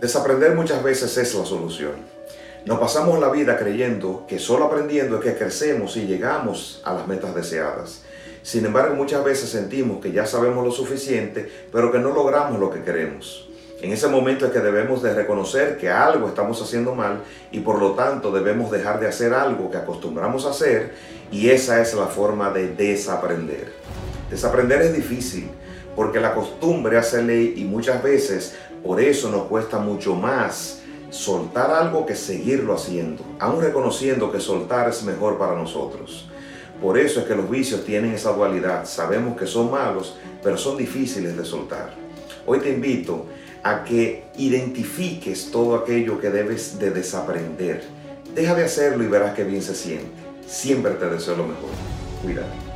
Desaprender muchas veces es la solución. Nos pasamos la vida creyendo que solo aprendiendo es que crecemos y llegamos a las metas deseadas. Sin embargo, muchas veces sentimos que ya sabemos lo suficiente, pero que no logramos lo que queremos. En ese momento es que debemos de reconocer que algo estamos haciendo mal y por lo tanto debemos dejar de hacer algo que acostumbramos a hacer y esa es la forma de desaprender. Desaprender es difícil porque la costumbre hace ley y muchas veces por eso nos cuesta mucho más soltar algo que seguirlo haciendo, aún reconociendo que soltar es mejor para nosotros. Por eso es que los vicios tienen esa dualidad. Sabemos que son malos, pero son difíciles de soltar. Hoy te invito a que identifiques todo aquello que debes de desaprender. Deja de hacerlo y verás qué bien se siente. Siempre te deseo lo mejor. Cuídate.